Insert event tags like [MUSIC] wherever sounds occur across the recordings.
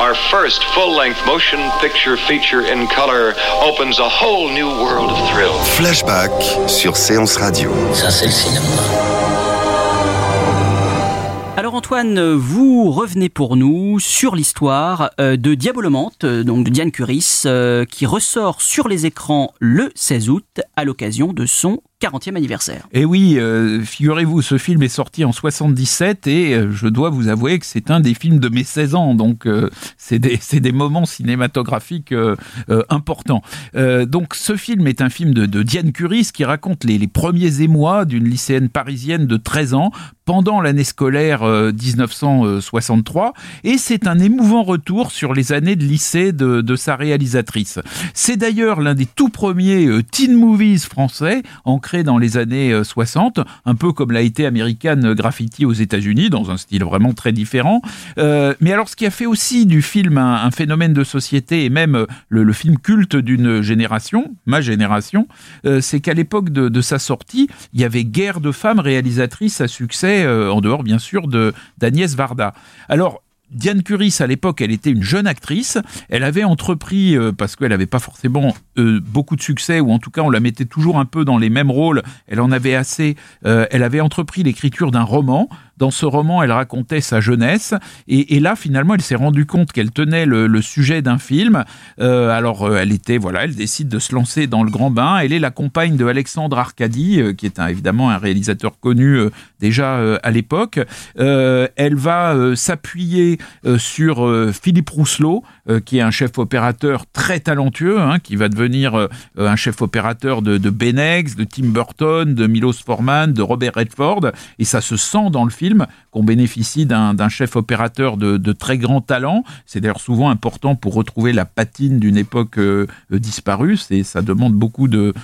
Our first full-length motion picture feature in color opens a whole new world of thrill. Flashback sur Séance Radio. Ça, c'est le cinéma. Alors Antoine, vous revenez pour nous sur l'histoire euh, de Diabolomante, euh, donc de Diane Curis, euh, qui ressort sur les écrans le 16 août à l'occasion de son 40e anniversaire. Et oui, euh, figurez-vous, ce film est sorti en 77 et euh, je dois vous avouer que c'est un des films de mes 16 ans, donc euh, c'est des, [LAUGHS] des moments cinématographiques importants. Donc ce film est un film de, Diane Curis qui raconte les, premiers émois d'une lycéenne parisienne de 13 ans pendant l'année scolaire euh, 1963 et c'est un émouvant retour sur les années de lycée de, de sa réalisatrice. C'est d'ailleurs l'un des tout premiers teen movies français dans les années euh, 60, un peu comme l'a été American Graffiti aux États-Unis, dans un style vraiment très différent. Euh, mais alors, ce qui a fait aussi du film un, phénomène de société et même euh, le, film culte d'une génération, ma génération, euh, c'est qu'à l'époque de, sa sortie, il y avait guère de femmes réalisatrices à succès, euh, en dehors bien sûr de d'Agnès Varda. Alors, Diane Curis, à l'époque, elle était une jeune actrice. Elle avait entrepris, euh, parce qu'elle n'avait pas forcément euh, beaucoup de succès, ou en tout cas, on la mettait toujours un peu dans les mêmes rôles. Elle en avait assez. euh, elle avait entrepris l'écriture d'un roman. Dans ce roman, elle racontait sa jeunesse. Et, là, finalement, elle s'est rendue compte qu'elle tenait le, sujet d'un film. Euh, alors, euh, elle était, voilà, elle décide de se lancer dans le grand bain. Elle est la compagne de Alexandre Arcadi, euh, qui est évidemment un réalisateur connu déjà à l'époque. Elle va s'appuyer sur Philippe Rousselot, qui est un chef opérateur très talentueux, hein, qui va devenir un chef opérateur de, de Benex, de Tim Burton, de Milos Forman, de Robert Redford, et ça se sent dans le film film qu'on bénéficie d'un chef opérateur de, très grand talent. C'est d'ailleurs souvent important pour retrouver la patine d'une époque euh, euh, disparue. Ça demande beaucoup de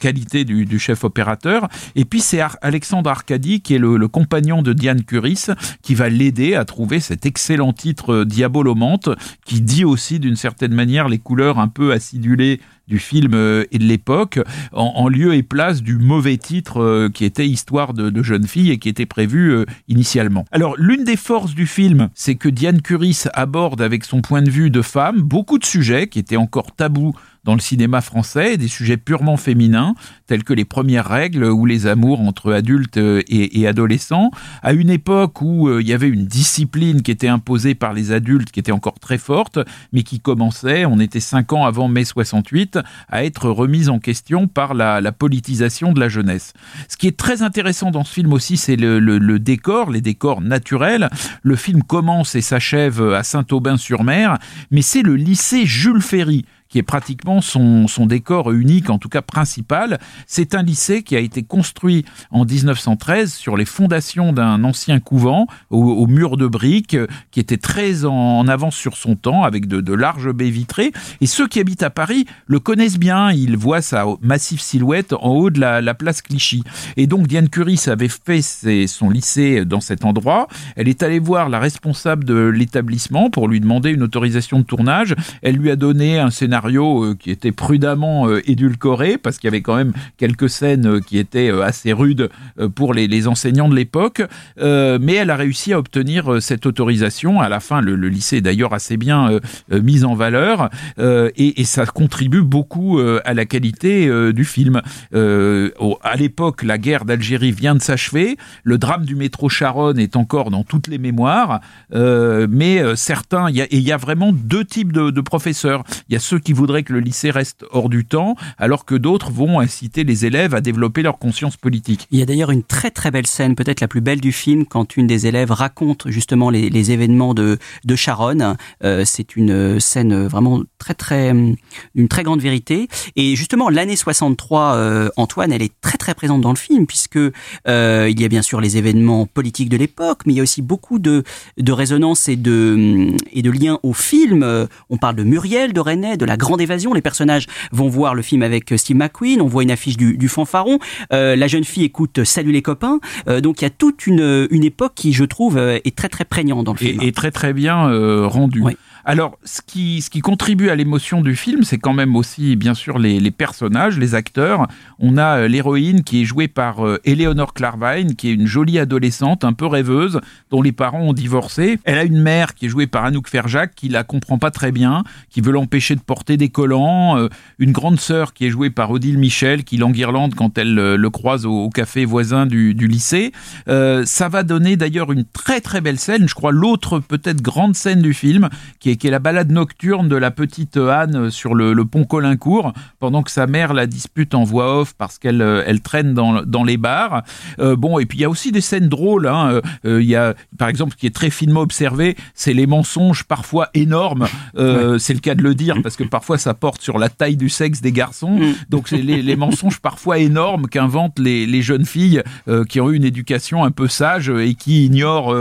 qualité du, chef opérateur. Et puis c'est Alexandre Arcadi qui est le, compagnon de Diane Curis qui va l'aider à trouver cet excellent titre euh, Diabolomante qui dit aussi d'une certaine manière les couleurs un peu acidulées du film et de l'époque, en, lieu et place du mauvais titre qui était Histoire de, de jeune fille et qui était prévu initialement. Alors, l'une des forces du film, c'est que Diane Curis aborde avec son point de vue de femme beaucoup de sujets qui étaient encore tabous dans le cinéma français, des sujets purement féminins, tels que les premières règles ou les amours entre adultes euh, et, adolescents, à une époque où euh, il y avait une discipline qui était imposée par les adultes, qui était encore très forte, mais qui commençait, on était cinq ans avant mai 68, à être remise en question par la, politisation de la jeunesse. Ce qui est très intéressant dans ce film aussi, c'est le décor, les décors naturels. Le film commence et s'achève à Saint-Aubin-sur-Mer, mais c'est le lycée Jules Ferry qui est pratiquement son, décor unique, en tout cas principal. C'est un lycée qui a été construit en 1913 sur les fondations d'un ancien couvent au, au mur de briques, euh, qui était très en, avance sur son temps, avec de, larges baies vitrées. Et ceux qui habitent à Paris le connaissent bien. Ils voient sa massive silhouette en haut de la, la place Clichy. Et donc Diane Curis avait fait son lycée dans cet endroit. Elle est allée voir la responsable de l'établissement pour lui demander une autorisation de tournage. Elle lui a donné un scénario scénario qui était prudemment édulcoré parce qu'il y avait quand même quelques scènes qui étaient assez rudes pour les, enseignants de l'époque, mais elle a réussi à obtenir cette autorisation. À la fin, le, lycée est d'ailleurs assez bien mis en valeur et, ça contribue beaucoup à la qualité du film. à l'époque, la guerre d'Algérie vient de s'achever, le drame du métro Charonne est encore dans toutes les mémoires, euh, mais euh, certains, il y, a, vraiment deux types de, professeurs. Il y a ceux qui voudraient que le lycée reste hors du temps, alors que d'autres vont inciter les élèves à développer leur conscience politique. Il y a d'ailleurs une très très belle scène, peut-être la plus belle du film, quand une des élèves raconte justement les, événements de, de Charonne. Euh, c'est une scène vraiment très très une très grande vérité. Et justement, l'année 63, Antoine, elle est très très présente dans le film puisque euh, il y a bien sûr les événements politiques de l'époque, mais il y a aussi beaucoup de, de résonance et de, et de liens au film. Euh, on parle de Muriel, de René, de la Grande Évasion. Les personnages vont voir le film avec Steve McQueen. On voit une affiche du, du fanfaron. Euh, la jeune fille écoute Salut les copains. donc il y a toute une, une époque qui, je trouve, est très très prégnante dans le film. Et, très très bien rendue. Alors, ce qui, ce qui contribue à l'émotion du film, c'est quand même aussi, bien sûr, les, les, personnages, les acteurs. On a euh, l'héroïne qui est jouée par euh, Eleanor Clarvine, qui est une jolie adolescente, un peu rêveuse, dont les parents ont divorcé. Elle a une mère qui est jouée par Anouk Ferjac, qui la comprend pas très bien, qui veut l'empêcher de porter des collants. Euh, une grande sœur qui est jouée par Odile Michel, qui l'enguirlande quand elle le croise au, café voisin du, du lycée. ça va donner d'ailleurs une très très belle scène, je crois l'autre peut-être grande scène du film, qui est qui est la balade nocturne de la petite Anne sur le, pont Colincourt, pendant que sa mère la dispute en voix off parce qu'elle euh, elle traîne dans, dans les bars. Euh, bon, et puis il y a aussi des scènes drôles. Hein. Euh, il y a, par exemple, ce qui est très finement observé, c'est les mensonges parfois énormes. C'est le cas de le dire parce que parfois ça porte sur la taille du sexe des garçons. Mm. Donc c'est les, les, mensonges parfois énormes qu'inventent les, les, jeunes filles qui ont eu une éducation un peu sage et qui ignorent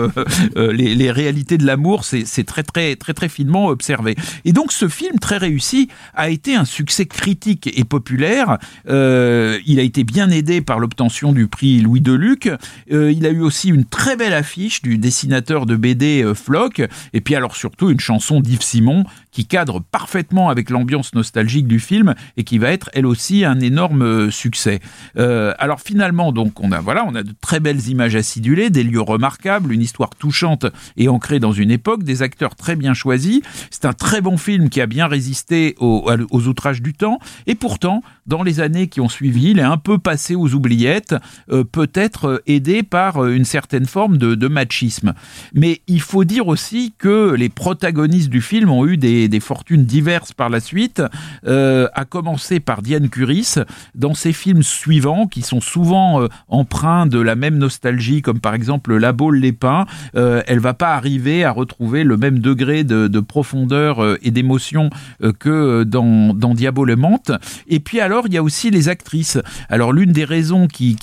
les, les réalités de l'amour. C'est très très très très observé. Et donc ce film très réussi a été un succès critique et populaire. Euh, il a été bien aidé par l'obtention du prix Louis Deluc. Euh, il a eu aussi une très belle affiche du dessinateur de BD euh, Flock. Et puis alors surtout une chanson d'Yves Simon qui cadre parfaitement avec l'ambiance nostalgique du film et qui va être elle aussi un énorme succès. alors finalement donc on a voilà on a de très belles images acidulées, des lieux remarquables, une histoire touchante et ancrée dans une époque, des acteurs très bien choisis c'est un très bon film qui a bien résisté aux, outrages du temps. Et pourtant, dans les années qui ont suivi, il est un peu passé aux oubliettes, euh, peut-être euh, aidé par euh, une certaine forme de, machisme. Mais il faut dire aussi que les protagonistes du film ont eu des, fortunes diverses par la suite, à commencer par Diane Curis dans ses films suivants qui sont souvent empreints de la même nostalgie, comme par exemple La Baule les Pins. elle va pas arriver à retrouver le même degré de, de profondeur euh, et d'émotion euh, que euh, dans, dans Diabolemante. Et puis alors, il y a aussi les actrices. Alors l'une des raisons qui,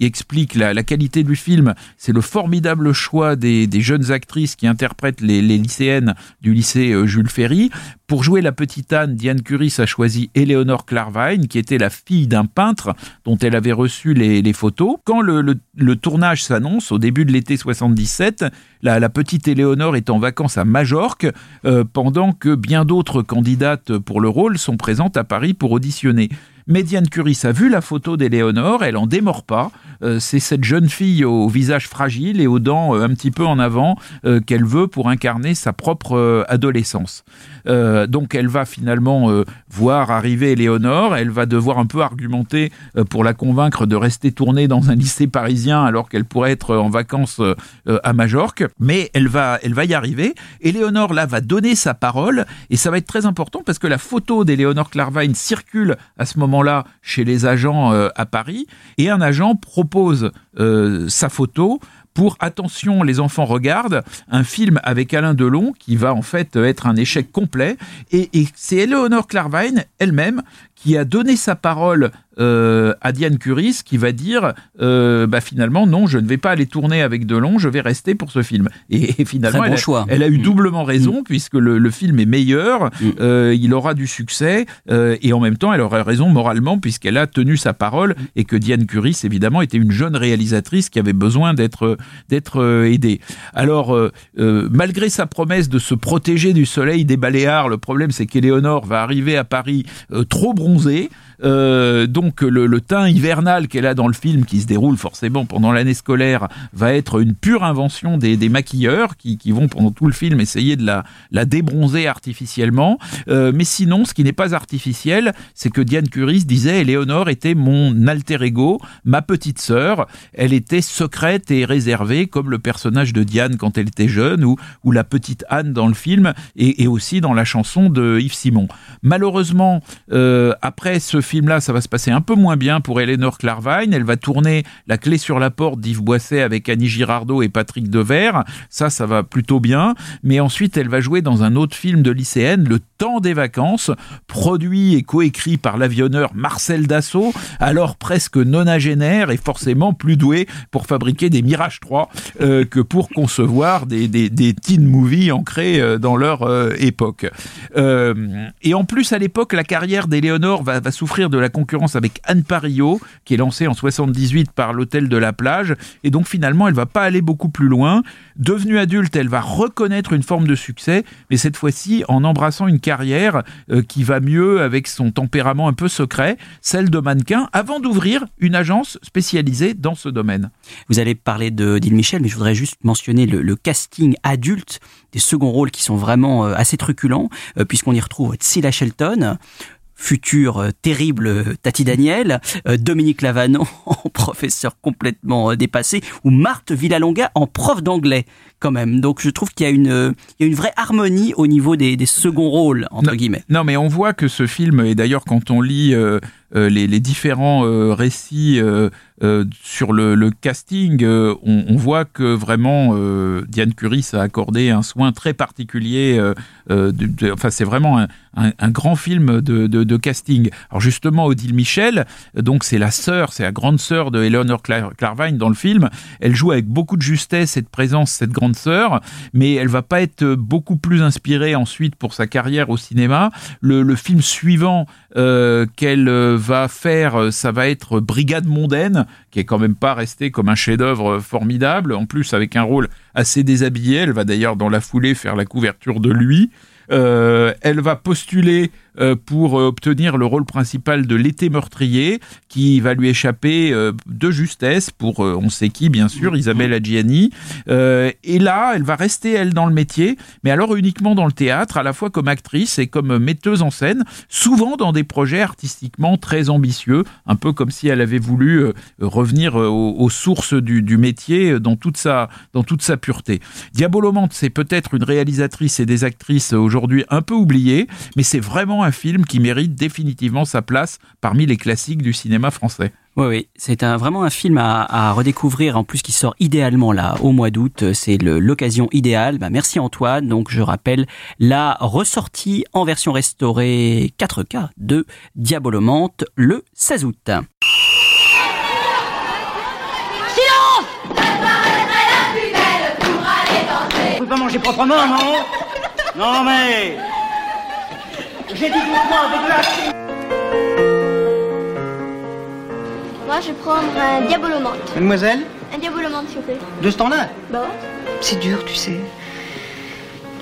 explique la, la, qualité du film, c'est le formidable choix des, des, jeunes actrices qui interprètent les, les lycéennes du lycée Jules Ferry. Pour jouer la petite Anne, Diane Curis a choisi Eleonore Clarvine, qui était la fille d'un peintre dont elle avait reçu les, photos. Quand le, tournage s'annonce, au début de l'été 77, la, la petite Éléonore est en vacances à Majorque, euh, pendant que bien d'autres candidates pour le rôle sont présentes à Paris pour auditionner. Médiane Curie a vu la photo d'Éléonore, elle en démord pas. Euh, c'est cette jeune fille au visage fragile et aux dents euh, un petit peu en avant euh, qu'elle veut pour incarner sa propre adolescence. donc elle va finalement voir arriver Éléonore, elle va devoir un peu argumenter pour la convaincre de rester tournée dans un lycée parisien alors qu'elle pourrait être en vacances à Majorque, mais elle va, elle va y arriver. Éléonore là va donner sa parole et ça va être très important parce que la photo d'Éléonore Clarvine circule à ce moment là chez les agents euh, à Paris et un agent propose euh, sa photo pour attention, les enfants regardent un film avec Alain Delon qui va en fait être un échec complet. Et, c'est Eleonore Clarvine elle-même qui a donné sa parole euh, à Diane Curis qui va dire euh, bah finalement non, je ne vais pas aller tourner avec Delon, je vais rester pour ce film. Et, finalement, Très bon elle, a, choix. elle a eu Mm. doublement raison puisque le, le film est meilleur, Mm. euh, il aura du succès et en même temps, elle aura raison moralement puisqu'elle a tenu sa parole et que Diane Curis évidemment était une jeune réalisatrice qui avait besoin d'être d'être aidée. Alors malgré sa promesse de se protéger du soleil des Baléares, le problème c'est qu'Éléonore va arriver à Paris trop bronzée bronzé, euh, donc le, teint hivernal qu'elle a dans le film, qui se déroule forcément pendant l'année scolaire, va être une pure invention des, maquilleurs qui, vont pendant tout le film essayer de la, débronzer artificiellement. Euh, mais sinon, ce qui n'est pas artificiel, c'est que Diane Curis disait Éléonore était mon alter ego, ma petite sœur. Elle était secrète et réservée, comme le personnage de Diane quand elle était jeune, ou, la petite Anne dans le film, et, aussi dans la chanson de Yves Simon. Malheureusement, euh, après ce film-là, ça va se passer un peu moins bien pour Eleanor Clarvine. Elle va tourner La clé sur la porte d'Yves Boisset avec Annie Girardot et Patrick Devers. Ça, ça va plutôt bien. Mais ensuite, elle va jouer dans un autre film de lycéenne, Le temps des vacances, produit et coécrit par l'avionneur Marcel Dassault, alors presque nonagénaire et forcément plus doué pour fabriquer des Mirage 3 euh, que pour concevoir des, des, teen movies ancrés euh, dans leur euh, époque. Et en plus, à l'époque, la carrière d'Éléonore va, va souffrir de la concurrence avec Anne Parillo, qui est lancée en 78 par l'Hôtel de la Plage. Et donc, finalement, elle va pas aller beaucoup plus loin. Devenue adulte, elle va reconnaître une forme de succès, mais cette fois-ci en embrassant une carrière euh, qui va mieux avec son tempérament un peu secret, celle de mannequin, avant d'ouvrir une agence spécialisée dans ce domaine. Vous allez parler de d'Île Michel, mais je voudrais juste mentionner le, le casting adulte des seconds rôles qui sont vraiment euh, assez truculents, euh, puisqu'on y retrouve Tsila Shelton, futur euh, terrible euh, Tati Daniel, euh, Dominique Lavanon [LAUGHS] en professeur complètement dépassé, ou Marthe Villalonga en prof d'anglais quand même. Donc je trouve qu'il y a une, il y a une vraie harmonie au niveau des, des seconds rôles, entre Non. guillemets. Non, mais on voit que ce film, et d'ailleurs quand on lit euh, les, les différents euh, récits euh, euh, sur le, le casting, euh, on, on voit que vraiment euh, Diane Curis a accordé un soin très particulier. euh, euh, de- de- enfin, c'est vraiment un, un- un grand film de, de- casting. Alors justement, Odile Michel, euh, donc c'est la sœur, c'est la grande sœur de Eleanor Clar- Clarvine dans le film. Elle joue avec beaucoup de justesse et de présence cette grande sœur, mais elle va pas être beaucoup plus inspirée ensuite pour sa carrière au cinéma. Le, le film suivant euh, qu'elle euh, va faire, euh, ça va être Brigade mondaine, qui est quand même pas resté comme un chef-d'œuvre formidable. En plus, avec un rôle assez déshabillé, elle va d'ailleurs dans la foulée faire la couverture de lui. Elle va postuler pour euh, obtenir le rôle principal de l'été meurtrier, qui va lui échapper euh, de justesse pour euh, on sait qui, bien sûr, Isabelle Adjiani. Euh, et là, elle va rester, elle, dans le métier, mais alors uniquement dans le théâtre, à la fois comme actrice et comme metteuse en scène, souvent dans des projets artistiquement très ambitieux, un peu comme si elle avait voulu euh, revenir euh, aux, aux sources du, du métier euh, dans toute sa, dans toute sa pureté. Diabolomante, c'est peut-être une réalisatrice et des actrices euh, aujourd'hui un peu oubliées, mais c'est vraiment un film qui mérite définitivement sa place parmi les classiques du cinéma français. Oui, oui, c'est un, vraiment un film à, à redécouvrir, en plus qui sort idéalement là au mois d'août. C'est l'occasion idéale. Bah, merci Antoine. Donc je rappelle la ressortie en version restaurée 4K de Diabolomante le 16 août. Vous pouvez pas manger proprement, non? Non, mais... J'ai dit doucement avec la... Moi, je vais prendre un diabolomante. Mademoiselle, Un diabolomante, s'il vous plaît. de ce temps-là Bah ouais. C'est dur, tu sais.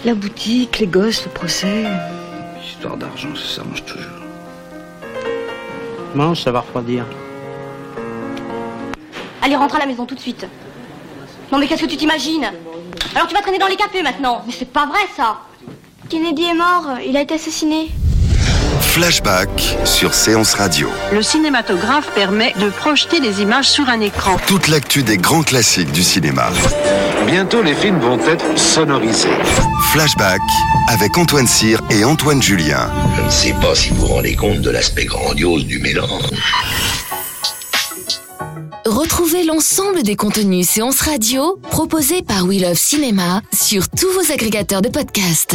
La boutique, les gosses, le procès. Histoire d'argent, ça s'arrange toujours. Mange, ça va refroidir. Allez, rentre à la maison tout de suite. Non, mais qu'est-ce que tu t'imagines? Alors tu vas traîner dans les cafés maintenant. Mais c'est pas vrai, ça. Kennedy est mort. Il a été assassiné. Flashback sur Séance Radio. Le cinématographe permet de projeter des images sur un écran. Toute l'actu des grands classiques du cinéma. Bientôt, les films vont être sonorisés. Flashback avec Antoine Cyr et Antoine Julien. Je ne sais pas si vous vous rendez compte de l'aspect grandiose du mélange. Retrouvez l'ensemble des contenus séances radio proposés par We Love Cinéma sur tous vos agrégateurs de podcasts.